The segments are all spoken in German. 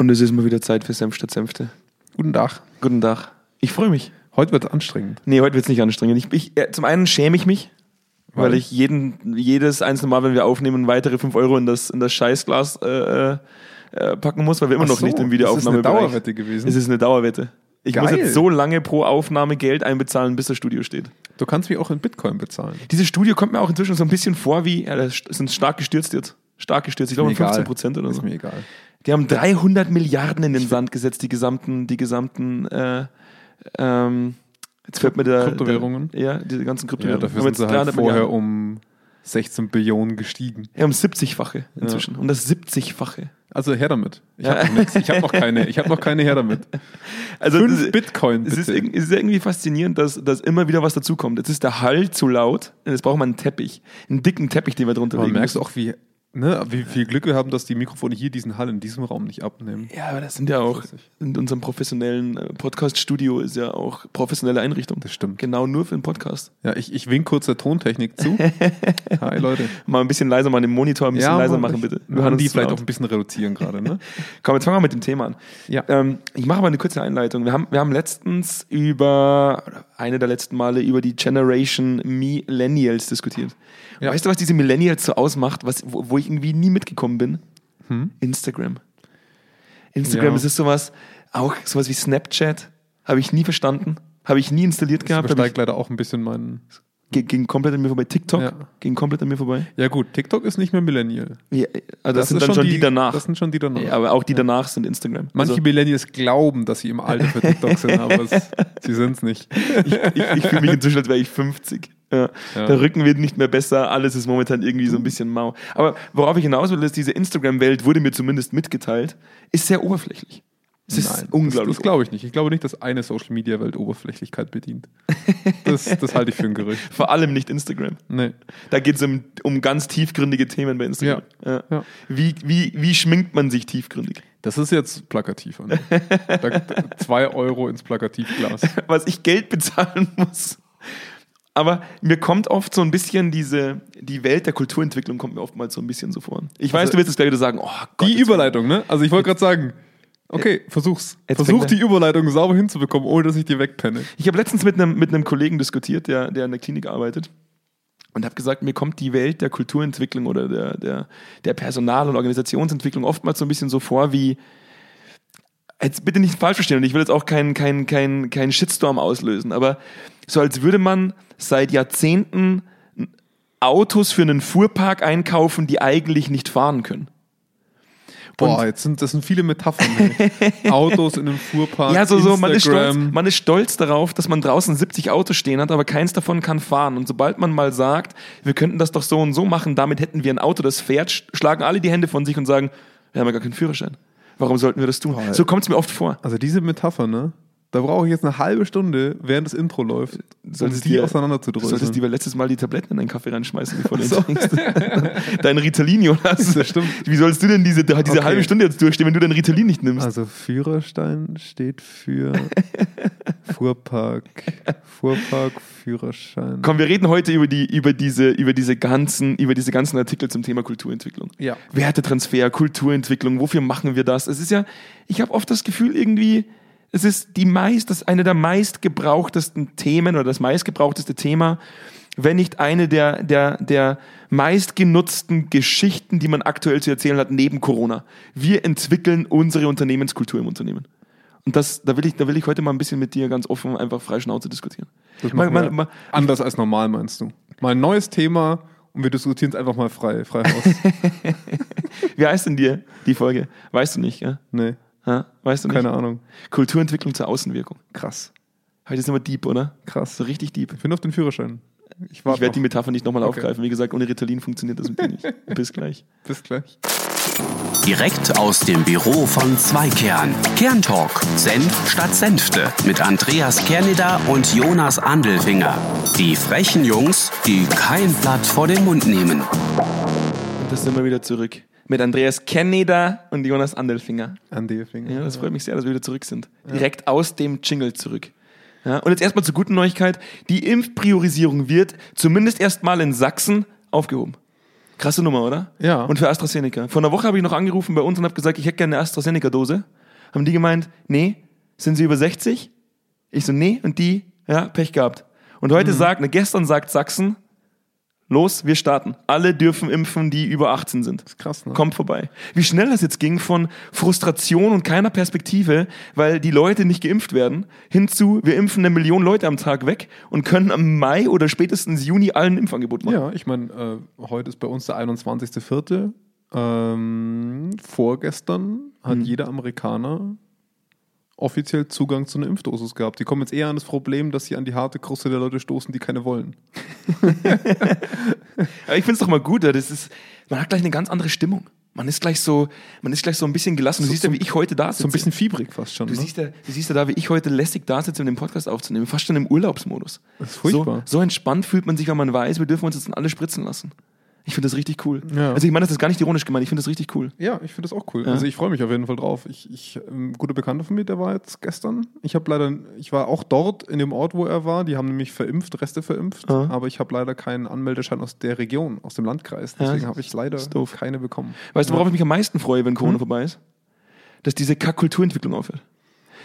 Und es ist mal wieder Zeit für Senf statt Senfte. Guten Tag. Guten Tag. Ich freue mich. Heute wird es anstrengend. Nee, heute wird es nicht anstrengend. Ich, ich, äh, zum einen schäme ich mich, weil, Weil? ich jeden, jedes einzelne Mal, wenn wir aufnehmen, weitere 5 Euro in das, in das Scheißglas äh, äh, äh, packen muss, weil wir immer Ach noch so, nicht im das ist Videoaufnahme eine Dauerwette gewesen. Es ist eine Dauerwette. Ich muss Geil. jetzt so lange pro Aufnahme Geld einbezahlen, bis das Studio steht. Du kannst mich auch in Bitcoin bezahlen. Dieses Studio kommt mir auch inzwischen so ein bisschen vor wie, ja, das sind stark gestürzt jetzt. Stark gestürzt. Ich glaube um Mir egal. 15 Prozent oder Ist so. mir egal. Die haben 300 Milliarden in den Sand gesetzt, die gesamten, die gesamten, äh, ähm, jetzt fällt mir der. Kryptowährungen? Der, ja, diese ganzen Ja, Kryptowährungen. dafür Haben sind sie halt 300 vorher Milliarden. um 16 Billionen gestiegen. Ja, um 70-fache inzwischen. Um das 70-fache. Also her damit. Ich Ja. habe noch. Ich habe noch keine. Ich habe noch keine her damit. Also, Fünf das- Bitcoin Es ist, bitte. es ist irgendwie faszinierend, dass, dass immer wieder was dazukommt. Jetzt ist der Hall zu laut jetzt braucht man einen Teppich. Einen dicken Teppich, den wir drunter Aber legen merkst du müssen. auch, wie, ne, wie viel Glück wir haben, dass die Mikrofone hier diesen Hall in diesem Raum nicht abnehmen. Ja, aber das sind ja auch, in unserem professionellen äh, Podcast-Studio ist ja auch professionelle Einrichtung. Das stimmt. Genau nur für den Podcast. Ja, ich, ich wink kurz der Tontechnik zu. Hi Leute. Mal ein bisschen leiser, mal den Monitor ein bisschen leiser machen, bitte. Wir uns die vielleicht auch ein bisschen reduzieren gerade, ne? Komm, jetzt fangen wir mit dem Thema an. Ja. Ähm, ich mache mal eine kurze Einleitung. Wir haben, wir haben letztens über, eine der letzten Male über die Generation Millennials diskutiert. Ja. Weißt du, was diese Millennials so ausmacht, was, wo, wo ich irgendwie nie mitgekommen bin? Instagram. Instagram, Ja. das ist sowas, auch sowas wie Snapchat, habe ich nie verstanden. Habe ich nie installiert Das gehabt. Hab übersteigt leider auch ein bisschen meinen. Ging, komplett an mir vorbei. TikTok Ja. ging komplett an mir vorbei. Ja, gut, TikTok ist nicht mehr Millennial. Ja, also das, sind ist dann schon die, danach. Das sind schon die danach. ja, aber auch die danach sind Instagram. Manche Also- Millennials glauben, dass sie im Alter für TikTok sind, aber es, sie sind es nicht. ich, ich, ich fühle mich inzwischen, als wäre ich 50. Ja. Ja. Der Rücken wird nicht mehr besser, alles ist momentan irgendwie so ein bisschen mau. Aber worauf ich hinaus will, ist, diese Instagram-Welt wurde mir zumindest mitgeteilt, ist sehr oberflächlich. Es ist Nein, unglaublich. Das, das glaube ich nicht. Ich glaube nicht, dass eine Social Media Welt Oberflächlichkeit bedient. Das, das halte ich für ein Gerücht. Vor allem nicht Instagram. Nee. Da geht es um, um ganz tiefgründige Themen bei Instagram. Ja. Ja. Wie, wie, wie schminkt man sich tiefgründig? Das ist jetzt plakativ. Anne. Da, zwei Euro ins Plakativglas. Was ich Geld bezahlen muss. Aber mir kommt oft so ein bisschen diese, die Welt der Kulturentwicklung kommt mir oftmals so ein bisschen so vor. Ich weiß, Also- du wirst es gleich wieder sagen, oh Gott. Die Überleitung, ne? Also ich wollte gerade sagen, okay, versuch's. Jetzt Versuch die Überleitung sauber hinzubekommen, ohne dass ich dir wegpenne. Ich habe letztens mit einem, mit einem Kollegen diskutiert, der, der in der Klinik arbeitet. Und habe gesagt, mir kommt die Welt der Kulturentwicklung oder der, der, der Personal- und Organisationsentwicklung oftmals so ein bisschen so vor wie, jetzt bitte nicht falsch verstehen, und ich will jetzt auch keinen keinen keinen keinen Shitstorm auslösen, aber so als würde man seit Jahrzehnten Autos für einen Fuhrpark einkaufen, die eigentlich nicht fahren können. Boah, jetzt sind das sind viele Metaphern. Autos in einem Fuhrpark. Ja, so, so, man ist, stolz, man ist stolz darauf, dass man draußen 70 Autos stehen hat, aber keins davon kann fahren. Und sobald man mal sagt, wir könnten das doch so und so machen, damit hätten wir ein Auto, das fährt, sch- schlagen alle die Hände von sich und sagen, wir haben ja gar keinen Führerschein. Warum sollten wir das tun? Boah, so kommt es mir oft vor. Also diese Metapher, ne? Da brauche ich jetzt eine halbe Stunde, während das Intro läuft, um solltest die dir- Du solltest lieber letztes Mal die Tabletten in deinen Kaffee reinschmeißen, bevor du So. trinkst. Dein Ritalin, Jonas. Das stimmt. Wie sollst du denn diese, diese Okay. halbe Stunde jetzt durchstehen, wenn du dein Ritalin nicht nimmst? Also Führerstein steht für Fuhrpark. Fuhrpark, Führerschein. Komm, wir reden heute über, die, über, diese, über, diese ganzen, über diese ganzen Artikel zum Thema Kulturentwicklung. Ja. Wertetransfer, Kulturentwicklung, wofür machen wir das? Es ist ja, ich habe oft das Gefühl irgendwie, es ist die meist, das eine der meistgebrauchtesten Themen oder das meistgebrauchteste Thema, wenn nicht eine der, der, der meistgenutzten Geschichten, die man aktuell zu erzählen hat, neben Corona. Wir entwickeln unsere Unternehmenskultur im Unternehmen. Und das, da will ich, da will ich heute mal ein bisschen mit dir ganz offen einfach frei Schnauze diskutieren. Mal- mal- mal- anders als normal, meinst du? Mal ein neues Thema und wir diskutieren es einfach mal frei, frei Haus. Wie heißt denn dir die Folge? Weißt du nicht, ja? nee, ja? Weißt du nicht? keine Ahnung. Kulturentwicklung zur Außenwirkung. Krass. Heute sind wir deep, oder? Krass. So richtig deep. Ich bin auf den Führerschein. Ich Ich werde die. Metapher nicht nochmal Okay. aufgreifen. Wie gesagt, ohne Ritalin funktioniert das nicht. Bis gleich. Bis gleich. Direkt aus dem Büro von Zweikern. Kerntalk. Senf statt Senfte. Mit Andreas Kerneder und Jonas Andelfinger. Die frechen Jungs, die kein Blatt vor den Mund nehmen. Und da sind wir wieder zurück. Mit Andreas Kenneder und Jonas Andelfinger. An die Finger. Ja, das freut mich sehr, dass wir wieder zurück sind. Direkt aus dem Jingle zurück. Ja, und jetzt erstmal zur guten Neuigkeit. Die Impfpriorisierung wird zumindest erstmal in Sachsen aufgehoben. Krasse Nummer, oder? Ja. Und für AstraZeneca. Vor einer Woche habe ich noch angerufen bei uns und habe gesagt, ich hätte gerne eine AstraZeneca-Dose. Haben die gemeint, nee, sind sie über 60? Ich so, nee. Und die, ja, Pech gehabt. Und Mhm. heute sagt, ne, gestern sagt Sachsen, los, wir starten. Alle dürfen impfen, die über 18 sind. ist krass, ne? Kommt vorbei. Wie schnell das jetzt ging von Frustration und keiner Perspektive, weil die Leute nicht geimpft werden, hinzu, wir impfen eine Million Leute am Tag weg und können am Mai oder spätestens Juni allen Impfangebot machen. Ja, ich meine, äh, heute ist bei uns der 21.04. Ähm, vorgestern hat Hm. jeder Amerikaner offiziell Zugang zu einer Impfdosis gehabt. Die kommen jetzt eher an das Problem, dass sie an die harte Kruste der Leute stoßen, die keine wollen. Aber ich finde es doch mal gut, das ist, man hat gleich eine ganz andere Stimmung. Man ist gleich so, man ist gleich so ein bisschen gelassen. Du So- siehst ja, wie ich heute da sitze. So ein bisschen fiebrig fast schon. Du Ne? siehst, ja, du siehst ja da, wie ich heute lässig da sitze, um den Podcast aufzunehmen. Fast schon im Urlaubsmodus. Das ist furchtbar. So, so entspannt fühlt man sich, wenn man weiß, wir dürfen uns jetzt alle spritzen lassen. Ich finde das richtig cool. Ja. Also ich meine, das ist gar nicht ironisch gemeint, ich finde das richtig cool. Ja, ich finde das auch cool. Ja. Also ich freue mich auf jeden Fall drauf. Ich, ich, ein guter Bekannter von mir, der war jetzt gestern. Ich habe leider, ich war auch dort in dem Ort, wo er war. Die haben nämlich verimpft, Reste verimpft. Ja. Aber ich habe leider keinen Anmeldeschein aus der Region, aus dem Landkreis. Deswegen habe ich leider keine bekommen. Weißt du, worauf ich mich am meisten freue, wenn Hm? Corona vorbei ist? Dass diese Kack-Kulturentwicklung aufhört.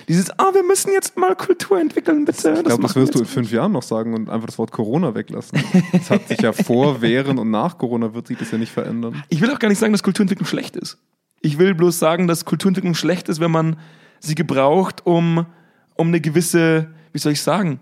Dieses, ah, wir müssen jetzt mal Kultur entwickeln, bitte. Ich glaube, das machen wirst du in fünf Jahren noch sagen und einfach das Wort Corona weglassen. Es hat sich ja vor, während und nach Corona wird sich das ja nicht verändern. Ich will auch gar nicht sagen, dass Kulturentwicklung schlecht ist. Ich will bloß sagen, dass Kulturentwicklung schlecht ist, wenn man sie gebraucht, um, um eine gewisse, wie soll ich sagen,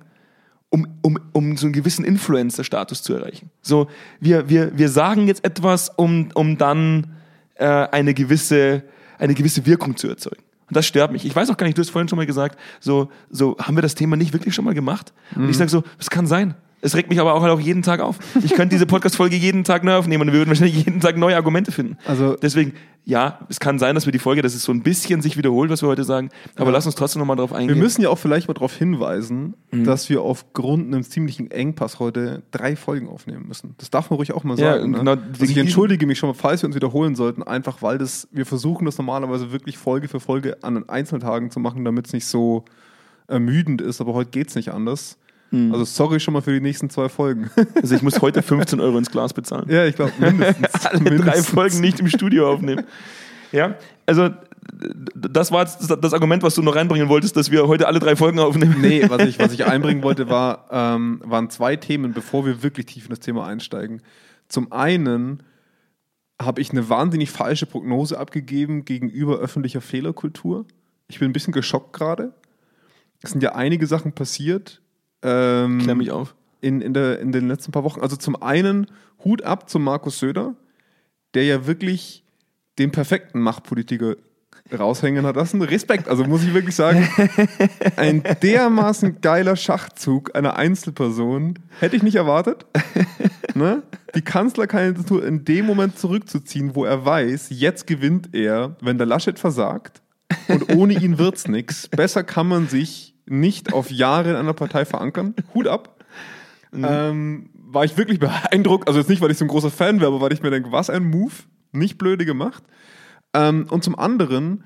um, um, um so einen gewissen Influencer-Status zu erreichen. So, wir, wir, wir sagen jetzt etwas, um, um dann äh, eine, gewisse, eine gewisse Wirkung zu erzeugen. Und das stört mich. Ich weiß auch gar nicht, du hast vorhin schon mal gesagt, so, so haben wir das Thema nicht wirklich schon mal gemacht? Und ich sage so, es kann sein. Es regt mich aber auch, halt auch jeden Tag auf. Ich könnte diese Podcast-Folge jeden Tag neu aufnehmen und wir würden wahrscheinlich jeden Tag neue Argumente finden. Also- Deswegen, ja, es kann sein, dass wir die Folge, dass es so ein bisschen sich wiederholt, was wir heute sagen, aber lass uns trotzdem nochmal drauf Wir eingehen. müssen ja auch vielleicht mal darauf hinweisen, Mhm. dass wir aufgrund einem ziemlichen Engpass heute drei Folgen aufnehmen müssen. Das darf man ruhig auch mal Ja, sagen. genau, ne? wegen also ich entschuldige mich schon mal, falls wir uns wiederholen sollten, einfach weil das, wir versuchen das normalerweise wirklich Folge für Folge an den Einzeltagen zu machen, damit es nicht so ermüdend ist, aber heute geht es nicht anders. Mhm. Also sorry schon mal für die nächsten zwei Folgen. Also ich muss heute 15 Euro ins Glas bezahlen. ja, ich glaube mindestens. Alle drei mindestens. Folgen nicht im Studio aufnehmen. Ja, also das war jetzt das, das Argument, was du noch reinbringen wolltest, dass wir heute alle drei Folgen aufnehmen. Nee, was ich, was ich einbringen wollte, war, ähm, waren zwei Themen, bevor wir wirklich tief in das Thema einsteigen. Zum einen habe ich eine wahnsinnig falsche Prognose abgegeben gegenüber öffentlicher Fehlerkultur. Ich bin ein bisschen geschockt gerade. Es sind ja einige Sachen passiert ähm, Klär mich auf. in, in, der, in den letzten paar Wochen. Also zum einen Hut ab zum Markus Söder, der ja wirklich den perfekten Machtpolitiker raushängen hat lassen. Respekt, also muss ich wirklich sagen, ein dermaßen geiler Schachzug einer Einzelperson hätte ich nicht erwartet. Ne? Die Kanzlerkandidatur in dem Moment zurückzuziehen, wo er weiß, jetzt gewinnt er, wenn der Laschet versagt und ohne ihn wird's nix. Besser kann man sich nicht auf Jahre in einer Partei verankern. Hut ab. Ähm, war ich wirklich beeindruckt. Also jetzt nicht, weil ich so ein großer Fan wäre, aber weil ich mir denke, was ein Move. Nicht blöde gemacht. Ähm, und zum anderen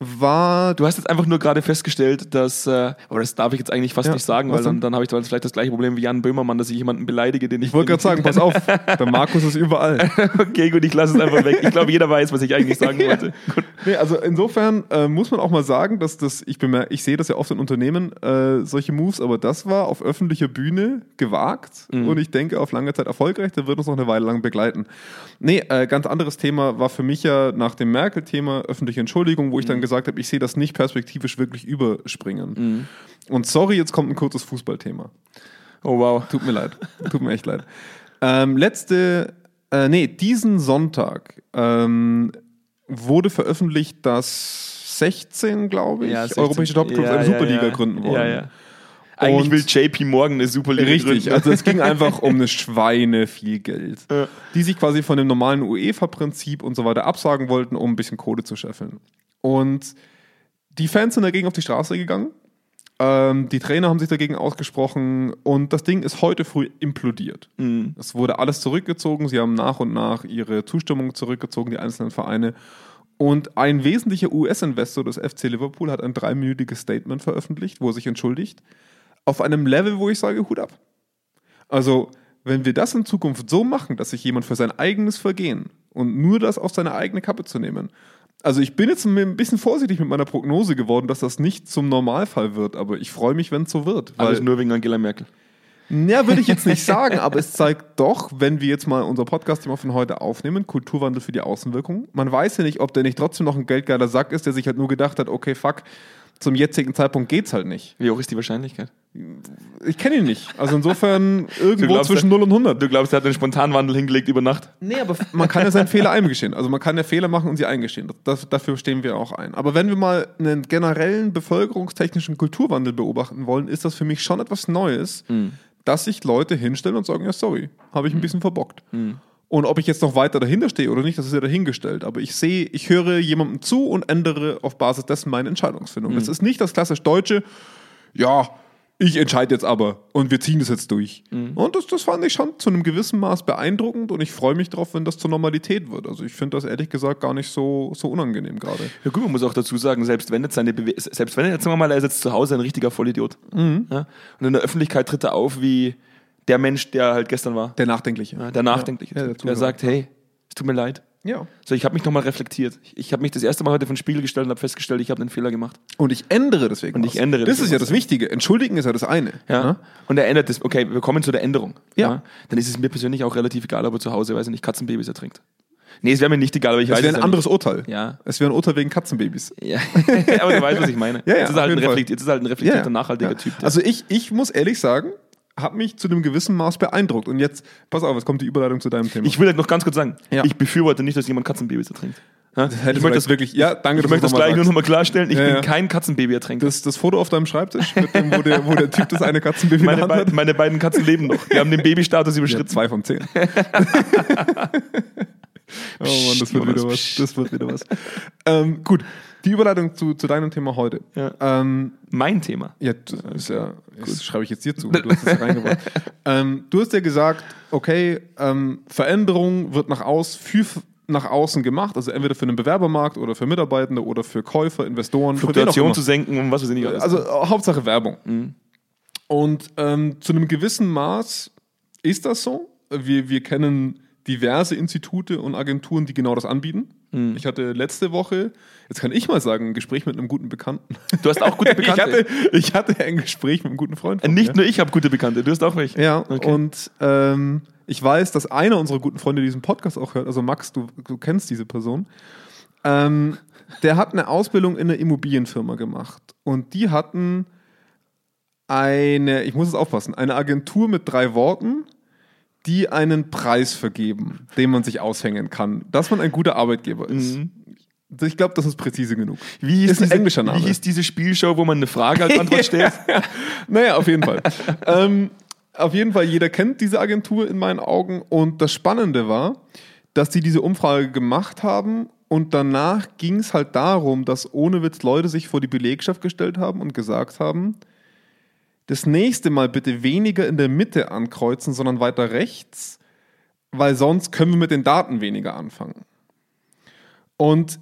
war Du hast jetzt einfach nur gerade festgestellt, dass, äh, aber das darf ich jetzt eigentlich fast Ja, nicht sagen, weil dann, dann habe ich dann vielleicht das gleiche Problem wie Jan Böhmermann, dass ich jemanden beleidige, den ich. Ich wollte gerade sagen, pass auf, der Markus ist überall. okay, gut, ich lasse es einfach weg. Ich glaube, jeder weiß, was ich eigentlich sagen wollte. Gut. Nee, also insofern äh, muss man auch mal sagen, dass das, ich bemerke, ich sehe das ja oft in Unternehmen, äh, solche Moves, aber das war auf öffentlicher Bühne gewagt und ich denke auf lange Zeit erfolgreich, der wird uns noch eine Weile lang begleiten. Nee, äh, ganz anderes Thema war für mich ja nach dem Merkel-Thema öffentliche Entschuldigung, wo ich dann gesagt habe, ich sehe das nicht perspektivisch wirklich überspringen. Und sorry, jetzt kommt ein kurzes Fußballthema. Oh wow. Tut mir leid. Tut mir echt leid. Ähm, letzte, äh, nee, diesen Sonntag ähm, wurde veröffentlicht, dass 16, glaube ich, 16. europäische Topclubs Ja, eine ja, Superliga ja. gründen wollen. Ja, ja. Eigentlich Und- will JP Morgan eine Superliga Richtig, gründen. also es ging einfach um eine Schweine viel Geld, Ja. die sich quasi von dem normalen UEFA-Prinzip und so weiter absagen wollten, um ein bisschen Kohle zu scheffeln. Und die Fans sind dagegen auf die Straße gegangen. Ähm, die Trainer haben sich dagegen ausgesprochen und das Ding ist heute früh implodiert. Mhm. Es wurde alles zurückgezogen. Sie haben nach und nach ihre Zustimmung zurückgezogen, die einzelnen Vereine. Und ein wesentlicher US-Investor des FC Liverpool hat ein dreiminütiges Statement veröffentlicht, wo er sich entschuldigt. Auf einem Level, wo ich sage, Hut ab. Also, wenn wir das in Zukunft so machen, dass sich jemand für sein eigenes Vergehen und nur das auf seine eigene Kappe zu nehmen. Also ich bin jetzt ein bisschen vorsichtig mit meiner Prognose geworden, dass das nicht zum Normalfall wird, aber ich freue mich, wenn es so wird. Alles nur wegen Angela Merkel. Ja, würde ich jetzt nicht sagen, aber es zeigt doch, wenn wir jetzt mal unser Podcast-Thema von heute aufnehmen, Kulturwandel für die Außenwirkung. Man weiß ja nicht, ob der nicht trotzdem noch ein geldgeiler Sack ist, der sich halt nur gedacht hat, okay, fuck, zum jetzigen Zeitpunkt geht's halt nicht. Wie hoch ist die Wahrscheinlichkeit? Ich kenne ihn nicht. Also insofern irgendwo glaubst, zwischen 0 und 100. Du glaubst, er hat einen Spontanwandel hingelegt über Nacht? Nee, aber man kann ja seinen Fehler eingestehen. Also man kann ja Fehler machen und sie eingestehen. Das, dafür stehen wir auch ein. Aber wenn wir mal einen generellen bevölkerungstechnischen Kulturwandel beobachten wollen, ist das für mich schon etwas Neues, Mhm. dass sich Leute hinstellen und sagen, ja sorry, habe ich ein bisschen verbockt. Mhm. Und ob ich jetzt noch weiter dahinter stehe oder nicht, das ist ja dahingestellt. Aber ich sehe, ich höre jemandem zu und ändere auf Basis dessen meine Entscheidungsfindung. Mhm. Das ist nicht das klassisch Deutsche, ja, ich entscheide jetzt aber und wir ziehen das jetzt durch. Mhm. Und das, das fand ich schon zu einem gewissen Maß beeindruckend und ich freue mich darauf, wenn das zur Normalität wird. Also ich finde das ehrlich gesagt gar nicht so, so unangenehm gerade. Ja gut, man muss auch dazu sagen, selbst wenn jetzt seine Bewe selbst wenn er jetzt sagen wir mal, er ist jetzt zu Hause ein richtiger Vollidiot. Mhm. Ja? Und in der Öffentlichkeit tritt er auf wie der Mensch, der halt gestern war. Der Nachdenkliche. Ja, der nachdenkliche Ja, der der sagt, hey, es tut mir leid. Ja. So, ich habe mich nochmal reflektiert. Ich, ich habe mich das erste Mal heute vor den Spiegel gestellt und habe festgestellt, ich habe einen Fehler gemacht. Und ich ändere deswegen. Und ich was. ändere Das ist ja das Wichtige. Entschuldigen ist ja das eine. Ja. Ne? Und er ändert das. Okay, wir kommen zu der Änderung. Ja. Dann ist es mir persönlich auch relativ egal, ob er zu Hause, weiß ich nicht, Katzenbabys ertrinkt. Nee, es wäre mir nicht egal, aber ich Das weiß wäre es ein ja anderes Urteil. Ja. Es wäre ein Urteil wegen Katzenbabys. Nicht. Ja. aber du weißt, was ich meine. Ja, ja, jetzt, ist halt ein jetzt ist halt ein reflektierter, Ja. nachhaltiger Ja. Typ. Also ich, ich muss ehrlich sagen, habe mich zu einem gewissen Maß beeindruckt. Und jetzt, pass auf, es kommt die Überleitung zu deinem Thema. ich will halt noch ganz kurz sagen, Ja. ich befürworte nicht, dass jemand Katzenbabys ertrinkt. Ja? Ich möchte das, wirklich, ja, danke, ich möchte du das gleich nur sagst. nochmal klarstellen. Ich Ja, bin kein Katzenbaby-Ertränker. das, das Foto auf deinem Schreibtisch, mit dem, wo, der, wo der Typ das eine Katzenbaby in Meine, hat. meine beiden Katzen leben noch. Die haben den Babystatus überschritten. zwei von zehn. oh Mann, das wird wieder was. Das wird wieder was. ähm, gut, die Überleitung zu, zu deinem Thema heute. Ja. Ähm, Mein Thema. Ja, das ja, das schreibe ich jetzt dir zu. Du hast es ja reingebracht. ähm, du hast ja gesagt, okay, ähm, Veränderung wird nach, aus, für, nach außen gemacht, also entweder für den Bewerbermarkt oder für Mitarbeitende oder für Käufer, Investoren. Fluktuation zu senken und was weiß ich nicht alles. Also äh, Hauptsache Werbung. Und ähm, zu einem gewissen Maß ist das so. Wir, wir kennen diverse Institute und Agenturen, die genau das anbieten. Ich hatte letzte Woche, jetzt kann ich mal sagen, ein Gespräch mit einem guten Bekannten. du hast auch gute Bekannte. Ich hatte, ich hatte ein Gespräch mit einem guten Freund. von Nicht mir. nur ich habe gute Bekannte, du hast auch welche. Ja, Okay. und ähm, ich weiß, dass einer unserer guten Freunde diesen Podcast auch hört, also Max, du, du kennst diese Person. Ähm, der hat eine Ausbildung in einer Immobilienfirma gemacht. Und die hatten eine, ich muss jetzt aufpassen, eine Agentur mit drei Worten, die einen Preis vergeben, den man sich aushängen kann, dass man ein guter Arbeitgeber ist. Ich glaube, das ist präzise genug. Wie Ist ein diese, englischer Name. wie hieß diese Spielshow, wo man eine Frage als Antwort stellt? Naja, auf jeden Fall. ähm, auf jeden Fall, jeder kennt diese Agentur in meinen Augen. Und das Spannende war, dass die diese Umfrage gemacht haben und danach ging es halt darum, dass ohne Witz Leute sich vor die Belegschaft gestellt haben und gesagt haben, das nächste Mal bitte weniger in der Mitte ankreuzen, sondern weiter rechts, weil sonst können wir mit den Daten weniger anfangen. Und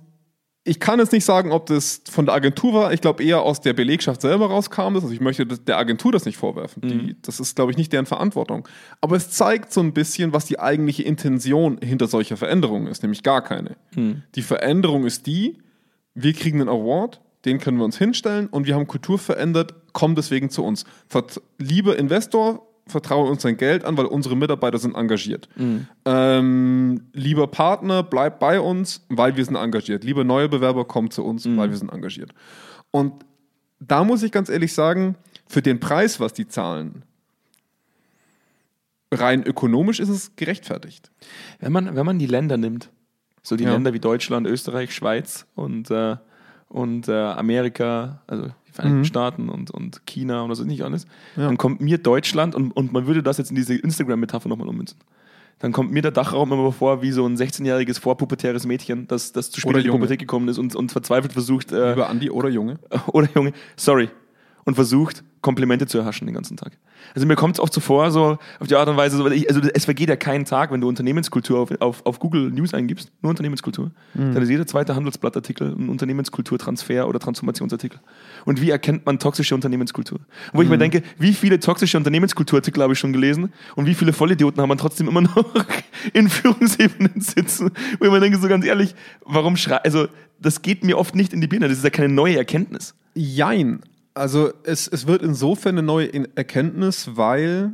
ich kann jetzt nicht sagen, ob das von der Agentur war. Ich glaube eher aus der Belegschaft selber rauskam. Das. Also ich möchte der Agentur das nicht vorwerfen. Die, das ist, glaube ich, nicht deren Verantwortung. Aber es zeigt so ein bisschen, was die eigentliche Intention hinter solcher Veränderungen ist, nämlich gar keine. Die Veränderung ist die, wir kriegen einen Award, den können wir uns hinstellen und wir haben Kultur verändert, komm deswegen zu uns. Vert lieber Investor, vertraue uns dein Geld an, weil unsere Mitarbeiter sind engagiert. Ähm, lieber Partner, bleib bei uns, weil wir sind engagiert. Lieber neue Bewerber, komm zu uns, weil wir sind engagiert. Und da muss ich ganz ehrlich sagen, für den Preis, was die zahlen, rein ökonomisch ist es gerechtfertigt. wenn, man, wenn man die Länder nimmt, so die Ja. Länder wie Deutschland, Österreich, Schweiz und, äh, und äh, Amerika, also die Mhm. Vereinigten Staaten und, und China und das ist nicht alles, dann kommt mir Deutschland und, und man würde das jetzt in diese Instagram-Metapher nochmal ummünzen. Dann kommt mir der Dachraum immer vor wie so ein 16-jähriges vorpubertäres Mädchen, das, das zu spät Oder in die Junge. Pubertät gekommen ist und, und verzweifelt versucht, äh, Lieber Andi oder Junge. oder Junge, sorry. Und versucht, Komplimente zu erhaschen den ganzen Tag. Also mir kommt es oft so vor, so auf die Art und Weise, so, weil ich, also es vergeht ja keinen Tag, wenn du Unternehmenskultur auf, auf, auf Google News eingibst, nur Unternehmenskultur, dann ist jeder zweite Handelsblattartikel ein Unternehmenskulturtransfer oder Transformationsartikel. Und wie erkennt man toxische Unternehmenskultur? Und wo ich mir denke, wie viele toxische Unternehmenskulturartikel habe ich schon gelesen und wie viele Vollidioten haben man trotzdem immer noch in Führungsebenen sitzen, wo ich mir denke, so ganz ehrlich, warum schrei, also das geht mir oft nicht in die Birne, das ist ja keine neue Erkenntnis. Jein. Also es, es wird insofern eine neue Erkenntnis, weil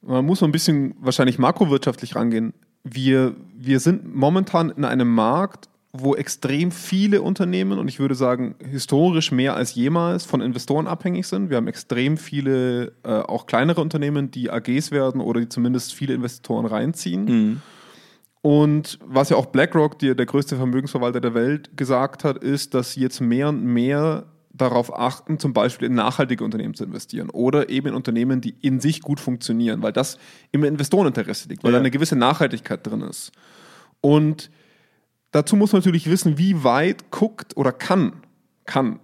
man muss so ein bisschen wahrscheinlich makrowirtschaftlich rangehen. Wir, wir sind momentan in einem Markt, wo extrem viele Unternehmen, und ich würde sagen historisch mehr als jemals, von Investoren abhängig sind. Wir haben extrem viele, äh, auch kleinere Unternehmen, die AGs werden oder die zumindest viele Investoren reinziehen. Und was ja auch BlackRock, die, der größte Vermögensverwalter der Welt, gesagt hat, ist, dass sie jetzt mehr und mehr darauf achten, zum Beispiel in nachhaltige Unternehmen zu investieren oder eben in Unternehmen, die in sich gut funktionieren, weil das im Investoreninteresse liegt, weil Ja. da eine gewisse Nachhaltigkeit drin ist. Und dazu muss man natürlich wissen, wie weit guckt oder kann, kann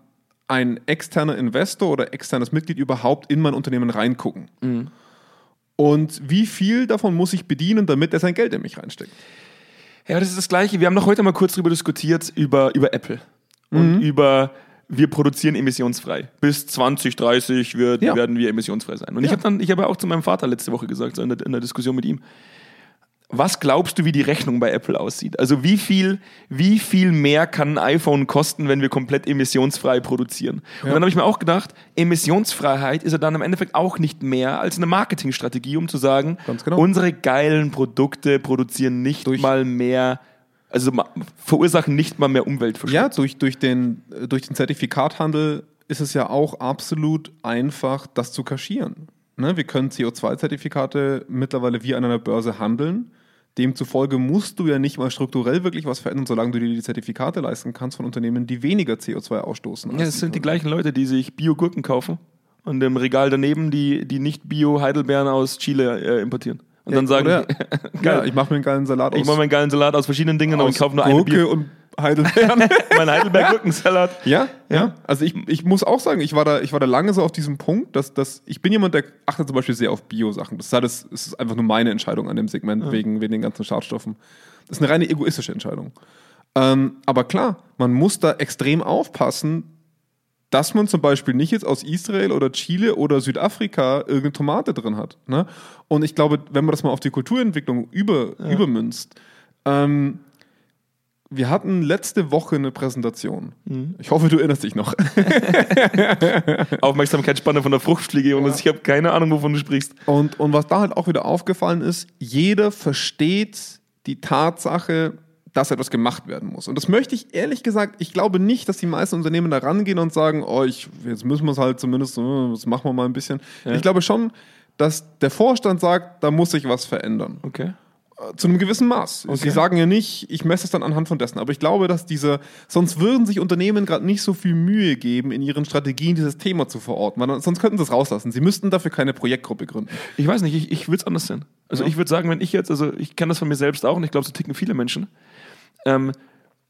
ein externer Investor oder externes Mitglied überhaupt in mein Unternehmen reingucken. Und wie viel davon muss ich bedienen, damit er sein Geld in mich reinsteckt? Ja, das ist das Gleiche. Wir haben noch heute mal kurz darüber diskutiert, über, über Apple und über wir produzieren emissionsfrei. Bis 2030 wird, Ja. werden wir emissionsfrei sein. Und ich Ja. habe dann, ich habe auch zu meinem Vater letzte Woche gesagt, so in der, in der Diskussion mit ihm, was glaubst du, wie die Rechnung bei Apple aussieht? Also wie viel, wie viel mehr kann ein iPhone kosten, wenn wir komplett emissionsfrei produzieren? Und dann habe ich mir auch gedacht, Emissionsfreiheit ist ja dann im Endeffekt auch nicht mehr als eine Marketingstrategie, um zu sagen, genau. unsere geilen Produkte produzieren nicht Durch- mal mehr, also verursachen nicht mal mehr Umweltverschmutzung. Ja, durch, durch, den, äh, durch den Zertifikathandel ist es ja auch absolut einfach, das zu kaschieren. Ne? Wir können CO2-Zertifikate mittlerweile wie an einer Börse handeln. Demzufolge musst du ja nicht mal strukturell wirklich was verändern, solange du dir die Zertifikate leisten kannst von Unternehmen, die weniger CO2 ausstoßen. Ja, das sind die gleichen Leute, die sich Bio-Gurken kaufen und im Regal daneben die, die nicht Bio-Heidelbeeren aus Chile äh, importieren. Und dann sagen, Oder, ja, ich mache mir einen geilen Salat ich mache meinen geilen Salat aus verschiedenen Dingen, ich kaufe nur eine Gurke Bio. und Heidelbeeren. mein Heidelberg-Gurkensalat. Ja, ja. Ja. Also ich, ich muss auch sagen, ich war da, ich war da lange so auf diesem Punkt, dass, dass ich bin jemand, der achtet zum Beispiel sehr auf Bio-Sachen. Das das ist einfach nur meine Entscheidung an dem Segment wegen, wegen den ganzen Schadstoffen. Das ist eine reine egoistische Entscheidung. Ähm, aber klar, man muss da extrem aufpassen, dass man zum Beispiel nicht jetzt aus Israel oder Chile oder Südafrika irgendeine Tomate drin hat. Ne? Und ich glaube, wenn man das mal auf die Kulturentwicklung über, übermünzt, ähm, wir hatten letzte Woche eine Präsentation. Ich hoffe, du erinnerst dich noch. Aufmerksamkeitsspanne von der Fruchtfliege und ich habe keine Ahnung, wovon du sprichst. Und, und was da halt auch wieder aufgefallen ist, jeder versteht die Tatsache, dass etwas gemacht werden muss. Und das möchte ich ehrlich gesagt, ich glaube nicht, dass die meisten Unternehmen da rangehen und sagen, oh, ich, jetzt müssen wir es halt zumindest, äh, das machen wir mal ein bisschen. Ich glaube schon, dass der Vorstand sagt, da muss sich was verändern. Okay. Äh, Zu einem gewissen Maß. Sie sagen ja nicht, ich messe es dann anhand von dessen. Aber ich glaube, dass diese, sonst würden sich Unternehmen gerade nicht so viel Mühe geben, in ihren Strategien dieses Thema zu verorten. Weil sonst könnten sie es rauslassen. Sie müssten dafür keine Projektgruppe gründen. Ich weiß nicht, ich, ich würde es anders sehen. Also ich würde sagen, wenn ich jetzt, also ich kenne das von mir selbst auch und ich glaube, so ticken viele Menschen. Ähm,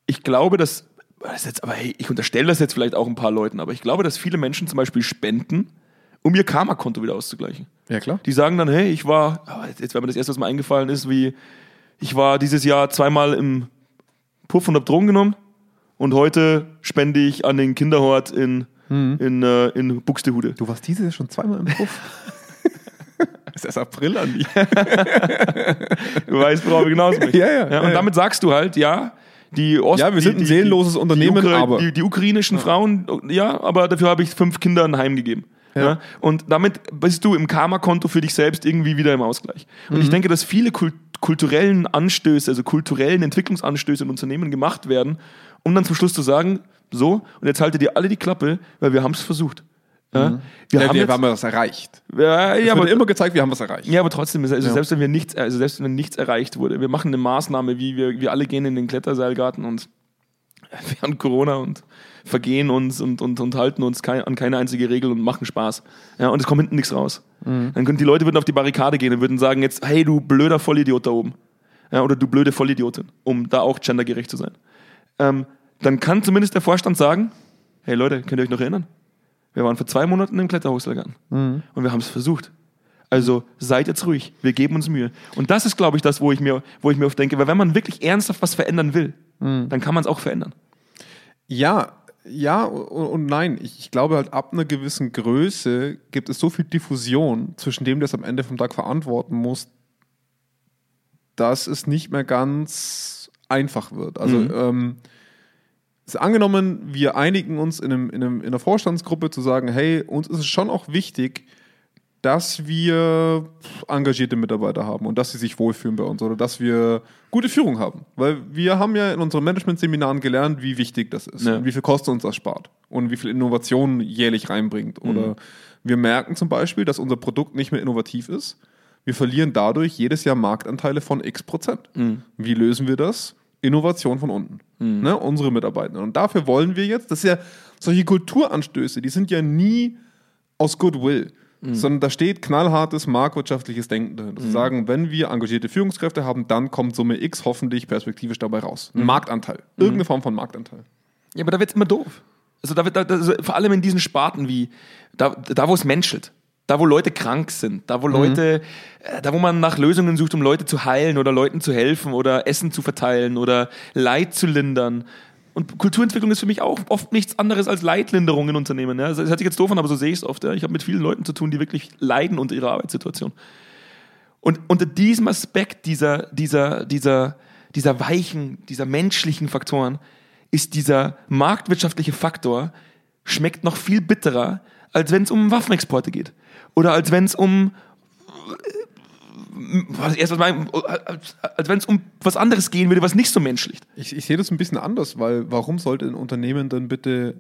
ich glaube, dass, das jetzt, aber hey, ich unterstelle das jetzt vielleicht auch ein paar Leuten, aber ich glaube, dass viele Menschen zum Beispiel spenden, um ihr Karma-Konto wieder auszugleichen. Ja, klar. Die sagen dann, hey, ich war, jetzt wenn mir das erste, was mir eingefallen ist, wie, ich war dieses Jahr zweimal im Puff und hab Drogen genommen und heute spende ich an den Kinderhort in, in, äh, in Buxtehude. Du warst dieses Jahr schon zweimal im Puff. ist erst April an die. Du weißt, worauf ich hinaus möchte. Ja, ja, und ja, ja. damit sagst du halt, ja, die Ost, Ja, wir sind die, ein seelenloses die, Unternehmen, die, aber- Die, die ukrainischen Frauen, ja, aber dafür habe ich fünf Kindern heimgegeben. Ja. Und damit bist du im Karma-Konto für dich selbst irgendwie wieder im Ausgleich. Und Mhm. ich denke, dass viele kult kulturellen Anstöße, also kulturellen Entwicklungsanstöße in Unternehmen gemacht werden, um dann zum Schluss zu sagen, so, und jetzt haltet ihr alle die Klappe, weil wir haben es versucht. Ja? Wir Ja, haben wir jetzt, haben was erreicht. ja, ja, aber immer gezeigt, wir haben was erreicht. ja, aber trotzdem, also Ja. selbst wenn wir nichts, also selbst wenn nichts erreicht wurde, wir machen eine Maßnahme, wie wir, wir alle gehen in den Kletterseilgarten und haben Corona und vergehen uns und, und, und halten uns kein, an keine einzige Regel und machen Spaß. Ja, und es kommt hinten nichts raus. Dann könnten die Leute würden auf die Barrikade gehen und würden sagen jetzt, hey du blöder Vollidiot da oben. Ja, oder du blöde Vollidiotin, um da auch gendergerecht zu sein. Ähm, dann kann zumindest der Vorstand sagen, hey Leute, könnt ihr euch noch erinnern? Wir waren vor zwei Monaten im Kletterhostelgarten und wir haben es versucht. Also seid jetzt ruhig, wir geben uns Mühe. Und das ist, glaube ich, das, wo ich mir, wo ich mir oft denke, weil wenn man wirklich ernsthaft was verändern will, dann kann man es auch verändern. Ja, ja und, nein. Ich, glaube halt, ab einer gewissen Größe gibt es so viel Diffusion zwischen dem, der es am Ende vom Tag verantworten muss, dass es nicht mehr ganz einfach wird. Also, ähm, ist angenommen, wir einigen uns in, einem, in, einem, in einer Vorstandsgruppe zu sagen, hey, uns ist es schon auch wichtig, dass wir engagierte Mitarbeiter haben und dass sie sich wohlfühlen bei uns oder dass wir gute Führung haben. Weil wir haben ja in unseren Management-Seminaren gelernt, wie wichtig das ist Ja. und wie viel Kosten uns das spart und wie viel Innovation jährlich reinbringt. Oder wir merken zum Beispiel, dass unser Produkt nicht mehr innovativ ist. Wir verlieren dadurch jedes Jahr Marktanteile von x Prozent. Wie lösen wir das? Innovation von unten. Ne? Unsere Mitarbeiter. Und dafür wollen wir jetzt, das ist ja solche Kulturanstöße, die sind ja nie aus Goodwill, sondern da steht knallhartes marktwirtschaftliches Denken dahinter. Zu sagen, wenn wir engagierte Führungskräfte haben, dann kommt Summe X hoffentlich perspektivisch dabei raus. Ein Marktanteil. Irgendeine Form von Marktanteil. Ja, aber da wird es immer doof. Also da wird, da, also vor allem in diesen Sparten wie, da, da wo es menschelt, da wo Leute krank sind, da wo Leute, äh, da wo man nach Lösungen sucht, um Leute zu heilen oder Leuten zu helfen oder Essen zu verteilen oder Leid zu lindern. Und Kulturentwicklung ist für mich auch oft nichts anderes als Leidlinderung in Unternehmen. Ja? Das hört sich jetzt doof an, aber so sehe ich es oft. Ja? Ich habe mit vielen Leuten zu tun, die wirklich leiden unter ihrer Arbeitssituation. Und unter diesem Aspekt dieser, dieser, dieser, dieser weichen, dieser menschlichen Faktoren ist dieser marktwirtschaftliche Faktor schmeckt noch viel bitterer, als wenn es um Waffenexporte geht. Oder als wenn es um was erst mein, als, als wenn es um was anderes gehen würde, was nicht so menschlich. Ich, ich sehe das ein bisschen anders, weil warum sollte ein Unternehmen dann bitte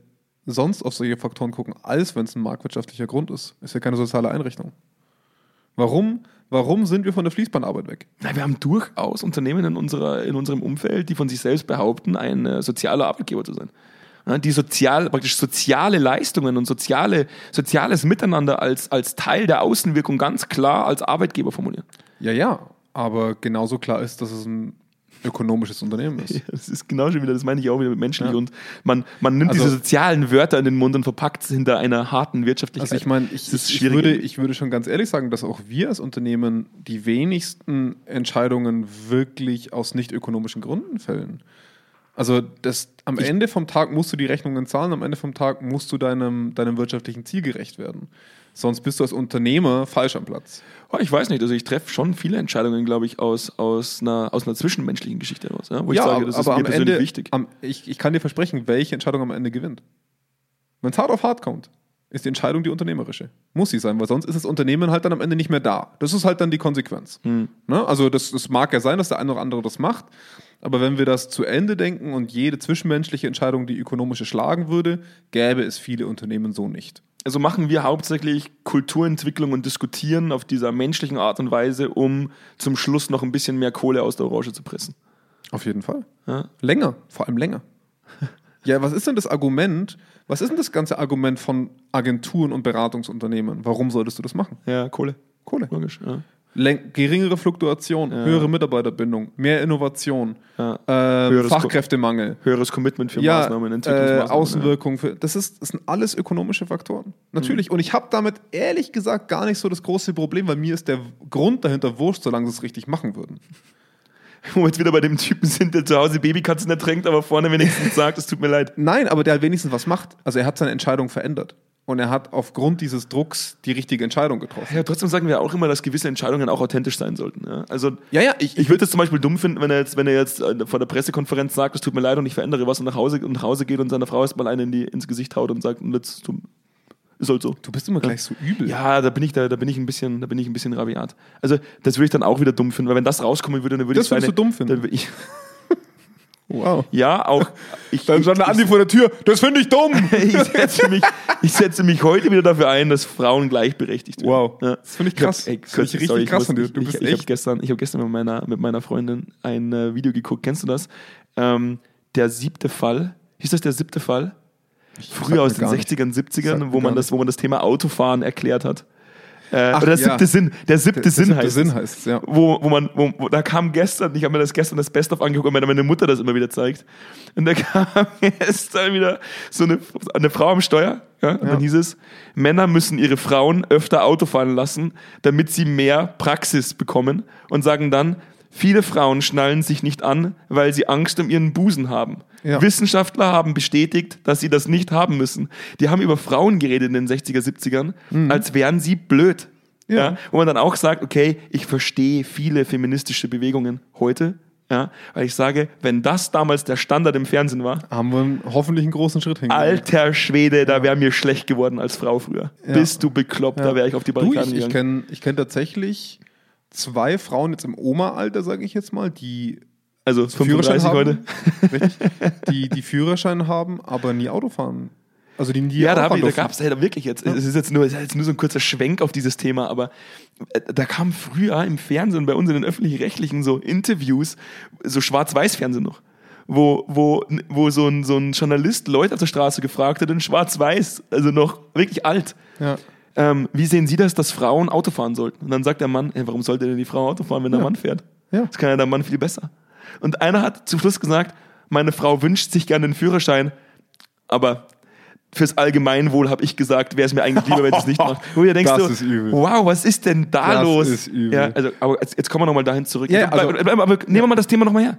sonst auf solche Faktoren gucken, als wenn es ein marktwirtschaftlicher Grund ist? Ist ja keine soziale Einrichtung. Warum, warum sind wir von der Fließbandarbeit weg? Na, wir haben durchaus Unternehmen in, unserer, in unserem Umfeld, die von sich selbst behaupten, ein äh, sozialer Arbeitgeber zu sein. Ja, die sozial, praktisch soziale Leistungen und soziale, soziales Miteinander als, als Teil der Außenwirkung ganz klar als Arbeitgeber formulieren. Ja, ja, aber genauso klar ist, dass es ein ökonomisches Unternehmen ist. Das ist genau schon wieder, das meine ich auch wieder mit menschlich. Ja. Und man, man nimmt Also- diese sozialen Wörter in den Mund und verpackt es hinter einer harten Wirtschaftlichkeit. Also ich meine, ich, ich, würde, ich würde schon ganz ehrlich sagen, dass auch wir als Unternehmen die wenigsten Entscheidungen wirklich aus nicht ökonomischen Gründen fällen. Also das, am Ende vom Tag musst du die Rechnungen zahlen, am Ende vom Tag musst du deinem, deinem wirtschaftlichen Ziel gerecht werden. Sonst bist du als Unternehmer falsch am Platz. Oh, ich weiß nicht, also ich treffe schon viele Entscheidungen, glaube ich, aus, aus, einer, aus einer zwischenmenschlichen Geschichte heraus. Ja, wo ich sage, das ist mir persönlich Ende, wichtig. Am, ich, ich kann dir versprechen, welche Entscheidung am Ende gewinnt. Wenn es hart auf hart kommt, ist die Entscheidung die unternehmerische. Muss sie sein, weil sonst ist das Unternehmen halt dann am Ende nicht mehr da. Das ist halt dann die Konsequenz. Hm. Ne? Also das, das mag ja sein, dass der eine oder andere das macht, aber wenn wir das zu Ende denken und jede zwischenmenschliche Entscheidung die ökonomische schlagen würde, gäbe es viele Unternehmen so nicht. Also machen wir hauptsächlich Kulturentwicklung und diskutieren auf dieser menschlichen Art und Weise, um zum Schluss noch ein bisschen mehr Kohle aus der Orange zu pressen. Auf jeden Fall. Ja? Länger, vor allem länger. Ja, was ist denn das Argument? Was ist denn das ganze Argument von Agenturen und Beratungsunternehmen? Warum solltest du das machen? Ja, Kohle. Kohle. Logisch. Ja. Geringere Fluktuation, höhere Mitarbeiterbindung, mehr Innovation, Ja. äh, Fachkräftemangel. Höheres Commitment für Ja, Maßnahmen, äh, Entwicklungsmaßnahmen. Außenwirkung. Für, das, ist, das sind alles ökonomische Faktoren. Natürlich. Und ich habe damit ehrlich gesagt gar nicht so das große Problem, weil mir ist der Grund dahinter wurscht, solange sie es richtig machen würden. Ja. Wo wir jetzt wieder bei dem Typen sind, der zu Hause Babykatzen ertränkt, aber vorne wenigstens sagt, es tut mir leid. Nein, aber der halt wenigstens was macht. Also er hat seine Entscheidung verändert. Und er hat aufgrund dieses Drucks die richtige Entscheidung getroffen. Ja, trotzdem sagen wir auch immer, dass gewisse Entscheidungen auch authentisch sein sollten. Ja? Also Ja, ja, ich, ich würde es zum Beispiel dumm finden, wenn er jetzt, wenn er jetzt äh, vor der Pressekonferenz sagt, es tut mir leid und ich verändere was und nach Hause, und nach Hause geht und seiner Frau erstmal eine in die, ins Gesicht haut und sagt, jetzt ist halt so. Du bist immer gleich so übel. Ja, da bin ich, da, da bin ich ein bisschen, da bin ich ein bisschen rabiat. Also, das würde ich dann auch wieder dumm finden, weil wenn das rauskommen würde, dann würde Das ich so würdest du dumm finden? Ich, Wow. ja, auch. Ich, Dann ich, stand der Andi vor der Tür. Das finde ich dumm. ich, setze mich, ich setze mich heute wieder dafür ein, dass Frauen gleichberechtigt werden. Wow. Ja. Das finde ich krass. hab- ey, Das finde ich richtig sorry, krass von dir. Ich, Du bist ich, ich habe gestern, ich hab gestern mit meiner, mit meiner Freundin ein äh, Video geguckt. Kennst du das? Ähm, der siebte Fall. Hieß das der siebte Fall? Früher aus den gar nicht. 60ern, Sagt 70ern, mir wo man, das, wo man das Thema Autofahren erklärt hat. Äh, Ach, oder der ja. siebte Sinn. Der siebte Der Sinn siebte heißt Sinn heißt es, ja. Wo, wo man, wo, wo, da kam gestern, ich habe mir das gestern das Best-of angeguckt, weil meine Mutter das immer wieder zeigt. Und da kam gestern wieder so eine, eine Frau am Steuer. Ja, und dann hieß es, Männer müssen ihre Frauen öfter Auto fahren lassen, damit sie mehr Praxis bekommen. Und sagen dann, viele Frauen schnallen sich nicht an, weil sie Angst um ihren Busen haben. Ja. Wissenschaftler haben bestätigt, dass sie das nicht haben müssen. Die haben über Frauen geredet in den 60er, 70ern, als wären sie blöd. Ja. Ja. Wo man dann auch sagt, okay, ich verstehe viele feministische Bewegungen heute, ja, weil ich sage, wenn das damals der Standard im Fernsehen war, Haben wir einen, hoffentlich einen großen Schritt hingelegt. alter Schwede, da wäre mir schlecht geworden als Frau früher. Bist du bekloppt, da wäre ich auf die Du, Barrikaden ich, ich gegangen. kenne ich kenn tatsächlich zwei Frauen jetzt im Oma-Alter, sage ich jetzt mal, die Also Führerschein 35 heute. haben, richtig, die, die Führerschein haben, aber nie Auto fahren. Also die nie Ja, Auto hab ich, da fahren gab es ja wirklich jetzt, es ist jetzt nur, es ist jetzt nur so ein kurzer Schwenk auf dieses Thema, aber äh, da kam früher im Fernsehen bei uns in den öffentlich-rechtlichen so Interviews, so Schwarz-Weiß-Fernsehen noch, wo, wo, wo so, ein, so ein Journalist Leute auf der Straße gefragt hat in Schwarz-Weiß, also noch wirklich alt. Ja. Ähm, wie sehen Sie das, dass Frauen Auto fahren sollten? Und dann sagt der Mann, hey, warum sollte denn die Frau Auto fahren, wenn der Ja. Mann fährt? Ja. Das kann ja der Mann viel besser. Und einer hat zum Schluss gesagt, meine Frau wünscht sich gerne den Führerschein, aber fürs Allgemeinwohl habe ich gesagt, wäre es mir eigentlich lieber, wenn sie es nicht macht. Wo du denkst, Das übel. wow, was ist denn da Das los? ist übel. Ja, also, aber jetzt, jetzt kommen wir nochmal dahin zurück. Ja, also- aber, aber, aber nehmen wir mal das Thema nochmal her.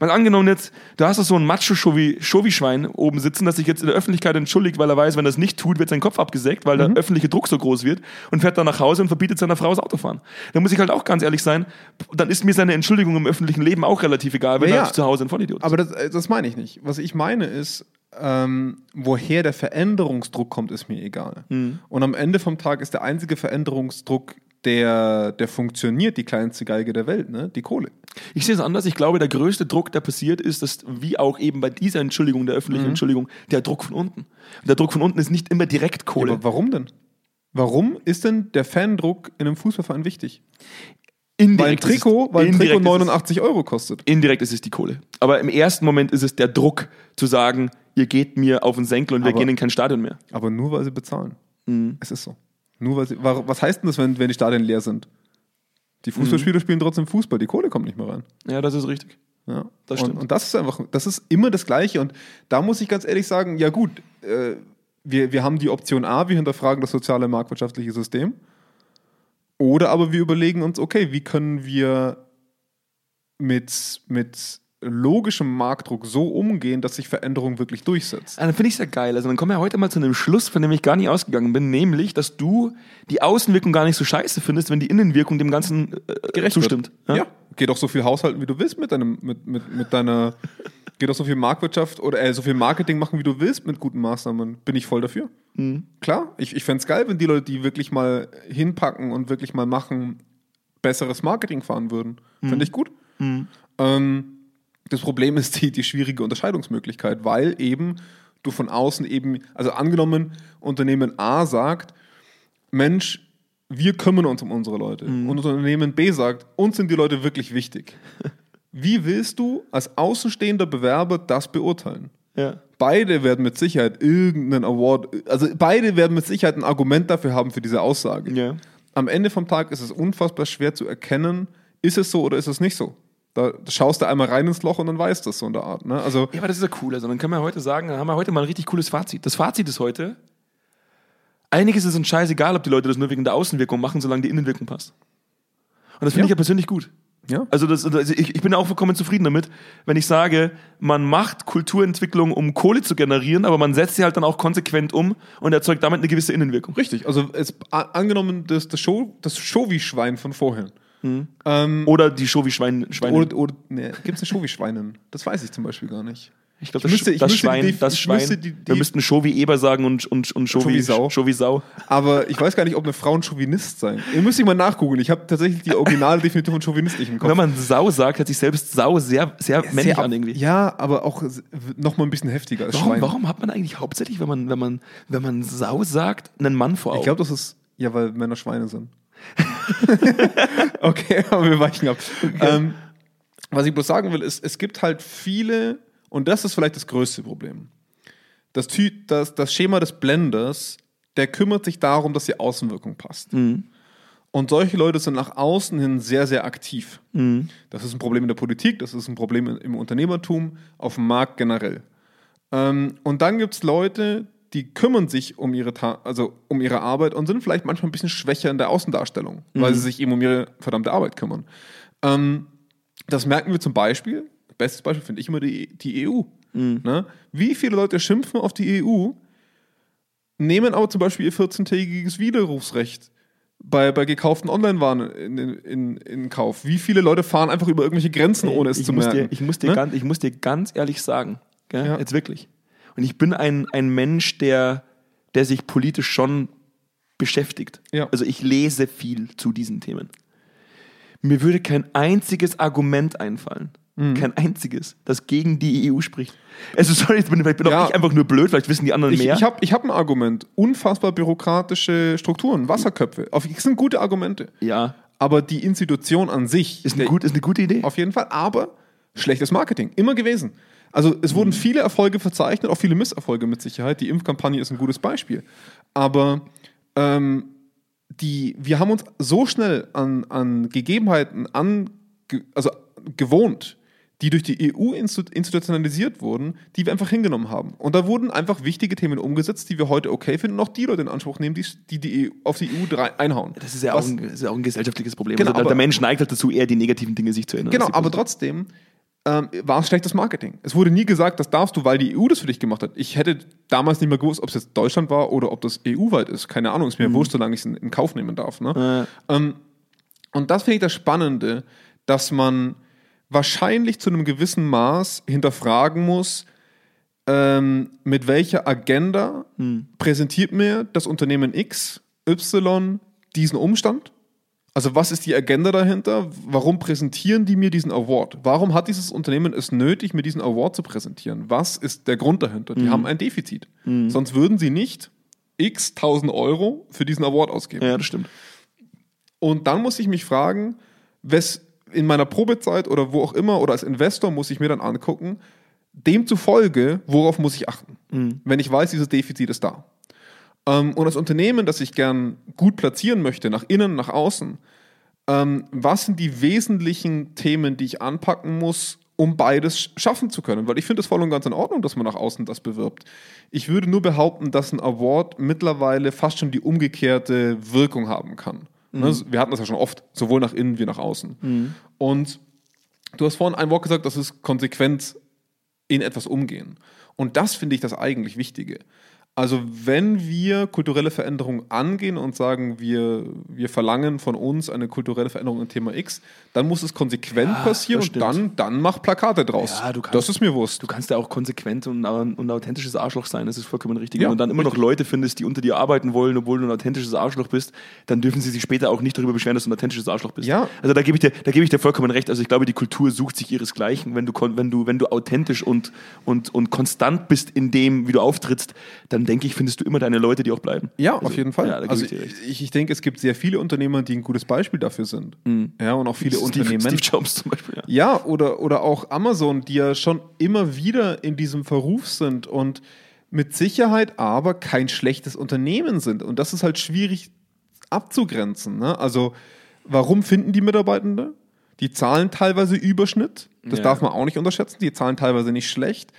Mal angenommen jetzt, du hast doch so ein Macho-Schovi-Schwein oben sitzen, das sich jetzt in der Öffentlichkeit entschuldigt, weil er weiß, wenn er es nicht tut, wird sein Kopf abgesägt, weil Mhm. der öffentliche Druck so groß wird und fährt dann nach Hause und verbietet seiner Frau das Autofahren. Da muss ich halt auch ganz ehrlich sein, dann ist mir seine Entschuldigung im öffentlichen Leben auch relativ egal, wenn Ja, er ja. zu Hause ein Vollidiot ist. Aber das, äh, das meine ich nicht. Was ich meine ist, ähm, woher der Veränderungsdruck kommt, ist mir egal. Mhm. Und am Ende vom Tag ist der einzige Veränderungsdruck, der, der funktioniert, die kleinste Geige der Welt, ne? die Kohle. Ich sehe es anders. Ich glaube, der größte Druck, der passiert, ist, dass, wie auch eben bei dieser Entschuldigung, der öffentlichen Mhm. Entschuldigung, der Druck von unten. Und der Druck von unten ist nicht immer direkt Kohle. Aber warum denn? Warum ist denn der Fandruck in einem Fußballverein wichtig? Weil ein Indirekt ist es- Trikot, weil ein Trikot ist es- 89 Euro kostet. Indirekt ist es die Kohle. Aber im ersten Moment ist es der Druck, zu sagen, ihr geht mir auf den Senkel und wir Aber- gehen in kein Stadion mehr. Aber nur weil sie bezahlen. Mhm. Es ist so. Nur weil sie, was heißt denn das, wenn, wenn die Stadien leer sind? Die Fußballspieler spielen trotzdem Fußball, die Kohle kommt nicht mehr rein. Ja, das ist richtig. Ja, Das und, stimmt. und das ist einfach, das ist immer das Gleiche. Und da muss ich ganz ehrlich sagen, ja gut, äh, wir, wir haben die Option A, wir hinterfragen das soziale marktwirtschaftliche System. Oder aber wir überlegen uns, okay, wie können wir mit, mit logischem Marktdruck so umgehen, dass sich Veränderung wirklich durchsetzt. Ah, Dann finde ich es ja geil. Also dann kommen wir heute mal zu einem Schluss, von dem ich gar nicht ausgegangen bin, nämlich, dass du die Außenwirkung gar nicht so scheiße findest, wenn die Innenwirkung dem Ganzen äh, zustimmt. Ja? Geh doch so viel haushalten, wie du willst mit deinem, mit, mit, mit deiner, geh doch so viel Marktwirtschaft oder äh, so viel Marketing machen, wie du willst mit guten Maßnahmen. Bin ich voll dafür. Klar, ich, ich fände es geil, wenn die Leute, die wirklich mal hinpacken und wirklich mal machen, besseres Marketing fahren würden. Fände ich gut. Ähm, das Problem ist die, die schwierige Unterscheidungsmöglichkeit, weil eben du von außen eben, also angenommen, Unternehmen A sagt, Mensch, wir kümmern uns um unsere Leute. Und Unternehmen B sagt, uns sind die Leute wirklich wichtig. Wie willst du als außenstehender Bewerber das beurteilen? Ja. Beide werden mit Sicherheit irgendeinen Award, also beide werden mit Sicherheit ein Argument dafür haben für diese Aussage. Ja. Am Ende vom Tag ist es unfassbar schwer zu erkennen, ist es so oder ist es nicht so. Da schaust du einmal rein ins Loch und dann weißt du es so in der Art. Ne? Also Ja, aber das ist ja cool. Also dann können wir heute sagen, dann haben wir heute mal ein richtig cooles Fazit. Das Fazit ist heute, einiges ist uns scheißegal, ob die Leute das nur wegen der Außenwirkung machen, solange die Innenwirkung passt. Und das finde Ja. ich ja persönlich gut. Ja. Also, das, also ich, ich bin auch vollkommen zufrieden damit, wenn ich sage, man macht Kulturentwicklung, um Kohle zu generieren, aber man setzt sie halt dann auch konsequent um und erzeugt damit eine gewisse Innenwirkung. richtig. Also es, angenommen, das, das, Show, das Showi-Schwein von vorhin. Ähm, Oder die Show wie Schwein, Schweine. oder oder nee, gibt es eine Showi-Schweinen? Das weiß ich zum Beispiel gar nicht. ich glaube, das, müsste- das Schwein, die- das Schwein. die- die- wir müssten wie Eber sagen und, und, und wie wie Sau. Wie Sau. Aber ich weiß gar nicht, ob eine Frau ein Chauvinist sein. Ihr müsst mal nachgoogeln. Ich habe tatsächlich die originale Definition von Chauvinist nicht im Kopf. Wenn man Sau sagt, hört sich selbst Sau sehr, sehr männlich Sehr- an irgendwie. Ja, aber auch noch mal ein bisschen heftiger als Warum, Schwein. warum hat man eigentlich hauptsächlich, wenn man, wenn man, wenn man Sau sagt, einen Mann vor Augen? Ich glaube, das ist, ja, weil Männer Schweine sind. okay, aber wir weichen ab. Ähm, was ich bloß sagen will, ist, es gibt halt viele, und das ist vielleicht das größte Problem. Das, das, das Schema des Blenders, der kümmert sich darum, dass die Außenwirkung passt. Mhm. Und solche Leute sind nach außen hin sehr, sehr aktiv. Das ist ein Problem in der Politik, das ist ein Problem im Unternehmertum, auf dem Markt generell. Ähm, und dann gibt es Leute, die kümmern sich um ihre, Ta also um ihre Arbeit und sind vielleicht manchmal ein bisschen schwächer in der Außendarstellung, weil sie sich eben um ihre verdammte Arbeit kümmern. Ähm, das merken wir zum Beispiel, bestes Beispiel finde ich immer die, die EU. Ne? Wie viele Leute schimpfen auf die EU, nehmen aber zum Beispiel ihr 14-tägiges Widerrufsrecht bei, bei gekauften Online-Waren in, in, in Kauf. Wie viele Leute fahren einfach über irgendwelche Grenzen, ohne es ich zu muss merken? Dir, ich, muss dir Ne? ganz, ich muss dir ganz ehrlich sagen, gell? Ja. jetzt wirklich. Und ich bin ein, ein Mensch, der, der sich politisch schon beschäftigt. Ja. Also ich lese viel zu diesen Themen. Mir würde kein einziges Argument einfallen. Mhm. Kein einziges, das gegen die EU spricht. Also sorry, jetzt bin, vielleicht bin Ja. auch ich einfach nur blöd, vielleicht wissen die anderen Ich, mehr. ich habe ich hab ein Argument. Unfassbar bürokratische Strukturen, Wasserköpfe. Auf, das sind gute Argumente. ja, Aber die Institution an sich ist eine, der- gut, ist eine gute Idee. Auf jeden Fall, aber schlechtes Marketing, immer gewesen. Also es wurden viele Erfolge verzeichnet, auch viele Misserfolge mit Sicherheit. Die Impfkampagne ist ein gutes Beispiel. Aber ähm, die, wir haben uns so schnell an, an Gegebenheiten ange, also gewohnt, die durch die EU institu- institutionalisiert wurden, die wir einfach hingenommen haben. Und da wurden einfach wichtige Themen umgesetzt, die wir heute okay finden und auch die Leute in Anspruch nehmen, die die, die EU, auf die EU drei- einhauen. Das ist ja Was- auch ein, ist ja auch ein gesellschaftliches Problem. Genau, also der, aber- der Mensch neigt halt dazu, eher die negativen Dinge sich zu erinnern. Genau, aber trotzdem ähm, war es schlechtes Marketing. Es wurde nie gesagt, das darfst du, weil die EU das für dich gemacht hat. Ich hätte damals nicht mehr gewusst, ob es jetzt Deutschland war oder ob das EU-weit ist. Keine Ahnung, ist mir wurscht, solange ich es in, in Kauf nehmen darf. Ne? Ähm, und das finde ich das Spannende, dass man wahrscheinlich zu einem gewissen Maß hinterfragen muss, ähm, mit welcher Agenda präsentiert mir das Unternehmen X, Y diesen Umstand? Also was ist die Agenda dahinter? Warum präsentieren die mir diesen Award? Warum hat dieses Unternehmen es nötig, mir diesen Award zu präsentieren? Was ist der Grund dahinter? Die haben ein Defizit. Sonst würden sie nicht x tausend Euro für diesen Award ausgeben. Ja, das stimmt. Und dann muss ich mich fragen, wes in meiner Probezeit oder wo auch immer oder als Investor muss ich mir dann angucken, demzufolge, worauf muss ich achten, wenn ich weiß, dieses Defizit ist da. Ähm, und als Unternehmen, das ich gern gut platzieren möchte, nach innen, nach außen, ähm, was sind die wesentlichen Themen, die ich anpacken muss, um beides sch- schaffen zu können? Weil ich finde es voll und ganz in Ordnung, dass man nach außen das bewirbt. Ich würde nur behaupten, dass ein Award mittlerweile fast schon die umgekehrte Wirkung haben kann. Ne, Wir hatten das ja schon oft, sowohl nach innen wie nach außen. Und du hast vorhin ein Wort gesagt, das ist konsequent in etwas umgehen. Und das finde ich das eigentlich Wichtige. Also wenn wir kulturelle Veränderungen angehen und sagen, wir, wir verlangen von uns eine kulturelle Veränderung im Thema X, dann muss es konsequent Ja, passieren das und dann, dann mach Plakate draus. Ja, kannst- das ist mir Wurst. Du kannst ja auch konsequent und, ein authentisches Arschloch sein, das ist vollkommen richtig. Ja, Wenn du dann immer noch Leute findest, die unter dir arbeiten wollen, obwohl du ein authentisches Arschloch bist, dann dürfen sie sich später auch nicht darüber beschweren, dass du ein authentisches Arschloch bist. Ja. Also da gebe ich dir, da gebe ich dir vollkommen recht. Also ich glaube, die Kultur sucht sich ihresgleichen. Wenn du, wenn du, wenn du authentisch und, und, und konstant bist in dem, wie du auftrittst, dann denke ich, findest du immer deine Leute, die auch bleiben. Ja, Also, auf jeden Fall. Ja, also ich ich, ich denke, es gibt sehr viele Unternehmer, die ein gutes Beispiel dafür sind. Ja, und auch viele Steve, Unternehmen. Steve Jobs zum Beispiel, ja. Ja, oder, oder auch Amazon, die ja schon immer wieder in diesem Verruf sind und mit Sicherheit aber kein schlechtes Unternehmen sind. Und das ist halt schwierig abzugrenzen. Ne? Also, warum finden die Mitarbeitende? Die zahlen teilweise Überschnitt. Das Ja. darf man auch nicht unterschätzen. Die zahlen teilweise nicht schlecht.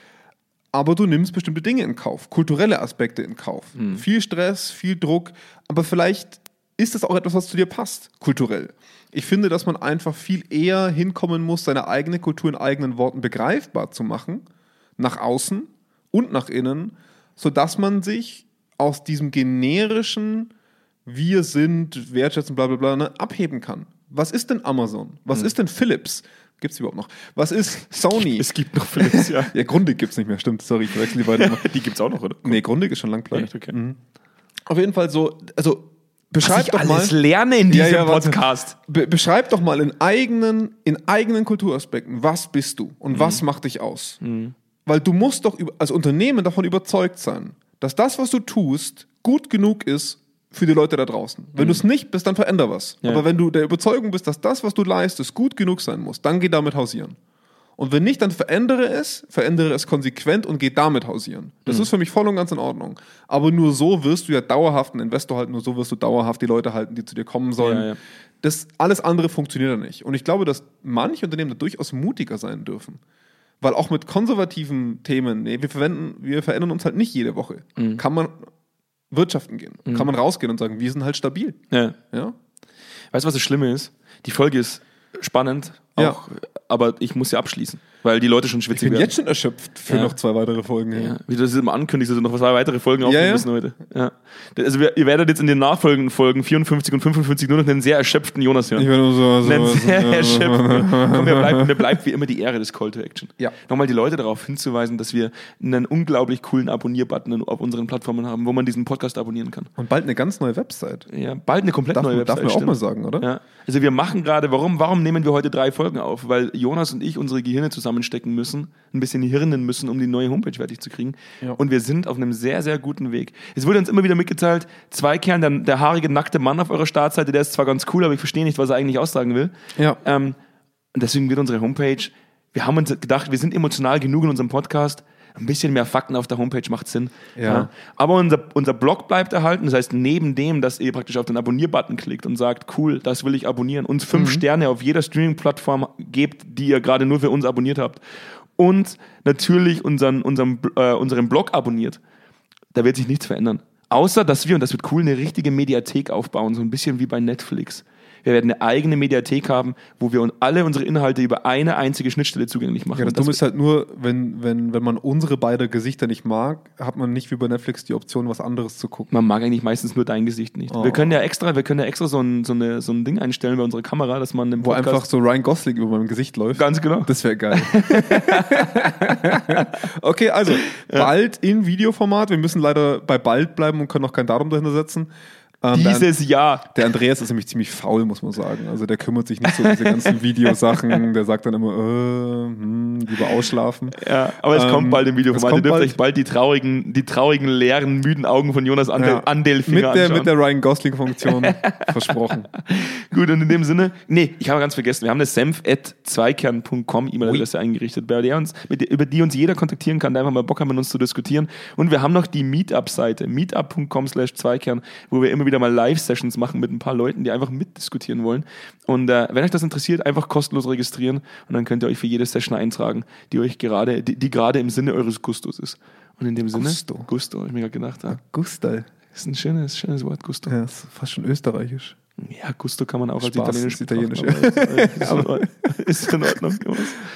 Aber du nimmst bestimmte Dinge in Kauf, kulturelle Aspekte in Kauf. Viel Stress, viel Druck, aber vielleicht ist das auch etwas, was zu dir passt, kulturell. Ich finde, dass man einfach viel eher hinkommen muss, seine eigene Kultur in eigenen Worten begreifbar zu machen, nach außen und nach innen, sodass man sich aus diesem generischen Wir sind, wertschätzen, bla bla bla, ne, abheben kann. Was ist denn Amazon? Was ist denn Philips? Gibt es überhaupt noch? Was ist Sony? Es gibt noch Philips, ja. Ja, Grundig gibt es nicht mehr, stimmt. Sorry, ich verwechsel die beiden. Die gibt's auch noch, oder? Nee, Grundig ist schon lang pleite. Okay. Mhm. Auf jeden Fall so, also beschreib ich doch mal, alles lerne in Ja, diesem ja, warte. Podcast. be beschreib doch mal in eigenen, in eigenen Kulturaspekten, was bist du und Mhm. was macht dich aus? Weil du musst doch als Unternehmen davon überzeugt sein, dass das, was du tust, gut genug ist für die Leute da draußen. Wenn du es nicht bist, dann veränder was. Mhm. Ja. Aber wenn du der Überzeugung bist, dass das, was du leistest, gut genug sein muss, dann geh damit hausieren. Und wenn nicht, dann verändere es, verändere es konsequent und geh damit hausieren. Das Mhm. ist für mich voll und ganz in Ordnung. Aber nur so wirst du ja dauerhaft einen Investor halten, nur so wirst du dauerhaft die Leute halten, die zu dir kommen sollen. Ja, ja. Das alles andere funktioniert ja nicht. Und ich glaube, dass manche Unternehmen da durchaus mutiger sein dürfen. Weil auch mit konservativen Themen, nee, wir, verwenden, wir verändern uns halt nicht jede Woche. Mhm. Kann man wirtschaften gehen, kann man rausgehen und sagen, wir sind halt stabil. Ja. Ja? Weißt du, was das Schlimme ist? Die Folge ist spannend, Ja. auch, aber ich muss sie abschließen, weil die Leute schon Ich schwitzig bin werden. jetzt schon erschöpft für Ja. noch zwei weitere Folgen. Ja, wie du das immer ankündigst, dass du noch zwei weitere Folgen aufnehmen ja. müssen heute. Ja. Also wir, ihr werdet jetzt in den nachfolgenden Folgen 54 und 55 nur noch einen sehr erschöpften Jonas hören. Ich werde nur so, so, Einen so, sehr so, erschöpften. Komm, mir bleibt, mir bleibt wie immer die Ehre des Call to Action. Ja. Nochmal die Leute darauf hinzuweisen, dass wir einen unglaublich coolen Abonnier-Button auf unseren Plattformen haben, wo man diesen Podcast abonnieren kann. Und bald eine ganz neue Website. Ja, bald eine komplett Darf, neue man- darf Website. man auch stimmt. mal sagen, oder? Ja. Also wir machen gerade, warum, warum nehmen wir heute drei Folgen auf? Weil Jonas und ich unsere Gehirne zusammenstecken müssen, ein bisschen hirnen müssen, um die neue Homepage fertig zu kriegen. Ja. Und wir sind auf einem sehr, sehr guten Weg. Es wurde uns immer wieder mitgeteilt, Zweikern, der, der haarige, nackte Mann auf eurer Startseite, der ist zwar ganz cool, aber ich verstehe nicht, was er eigentlich aussagen will. Ja. Ähm, und deswegen wird unsere Homepage, wir haben uns gedacht, wir sind emotional genug in unserem Podcast, ein bisschen mehr Fakten auf der Homepage macht Sinn. Ja. Aber unser, unser Blog bleibt erhalten. Das heißt, neben dem, dass ihr praktisch auf den Abonnier-Button klickt und sagt, cool, das will ich abonnieren, uns fünf Mhm. Sterne auf jeder Streaming-Plattform gebt, die ihr gerade nur für uns abonniert habt. Und natürlich unseren, unseren, äh, unseren Blog abonniert. Da wird sich nichts verändern. Außer, dass wir, und das wird cool, eine richtige Mediathek aufbauen, so ein bisschen wie bei Netflix. Wir werden eine eigene Mediathek haben, wo wir alle unsere Inhalte über eine einzige Schnittstelle zugänglich machen. Ja, das Dumme ist halt nur, wenn, wenn, wenn man unsere beiden Gesichter nicht mag, hat man nicht wie bei Netflix die Option, was anderes zu gucken. Man mag eigentlich meistens nur dein Gesicht nicht. Oh. Wir können ja extra, wir können ja extra so ein, so, eine, so ein Ding einstellen bei unserer Kamera, dass man im Wo Podcast einfach so Ryan Gosling über meinem Gesicht läuft. ganz genau. Das wäre geil. okay, also bald in Videoformat. Wir müssen leider bei bald bleiben und können noch kein Datum dahinter setzen. Ähm, der, Dieses Jahr. der Andreas ist nämlich ziemlich faul, muss man sagen. Also der kümmert sich nicht so um diese ganzen Videosachen. Der sagt dann immer, äh, hm, lieber ausschlafen. Ja, aber es Ähm, kommt bald im es Videoformat. Ihr dürft bald. euch bald die traurigen, die traurigen, leeren, müden Augen von Jonas Andel, Ja. Andelfinger Mit der, anschauen. mit der Ryan Gosling-Funktion versprochen. Gut, und in dem Sinne, nee, ich habe ganz vergessen, wir haben eine senf.zweikern.com E-Mail-Adresse eingerichtet, bei der uns, mit, der- über die uns jeder kontaktieren kann, der einfach mal Bock hat, mit uns zu diskutieren. Und wir haben noch die Meetup-Seite, meetup.com slash zweikern, wo wir immer wieder mal Live-Sessions machen mit ein paar Leuten, die einfach mitdiskutieren wollen. Und äh, wenn euch das interessiert, einfach kostenlos registrieren und dann könnt ihr euch für jede Session eintragen, die euch gerade, die, die gerade im Sinne eures Gustos ist. Und in dem Sinne, Gusto. Gusto, hab ich mir gerade gedacht, ja, Gustal. ist ein schönes, schönes Wort, Gusto. Ja, ist fast schon österreichisch. Ja, Gusto kann man auch als Spaß, Italienisch ist italienisch, aber Ist, ist in Ordnung.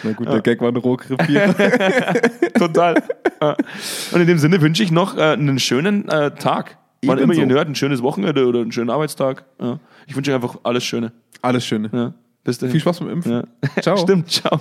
Na gut, der Gag war ein Rohgriff hier. Total. Und in dem Sinne wünsche ich noch äh, einen schönen äh, Tag. Wann immer Ebenso. ihr hört, ein schönes Wochenende oder einen schönen Arbeitstag. Ja. Ich wünsche euch einfach alles Schöne. Alles Schöne. Ja. Bis dahin. Viel Spaß beim Impfen. Ja. Ciao. Stimmt, ciao.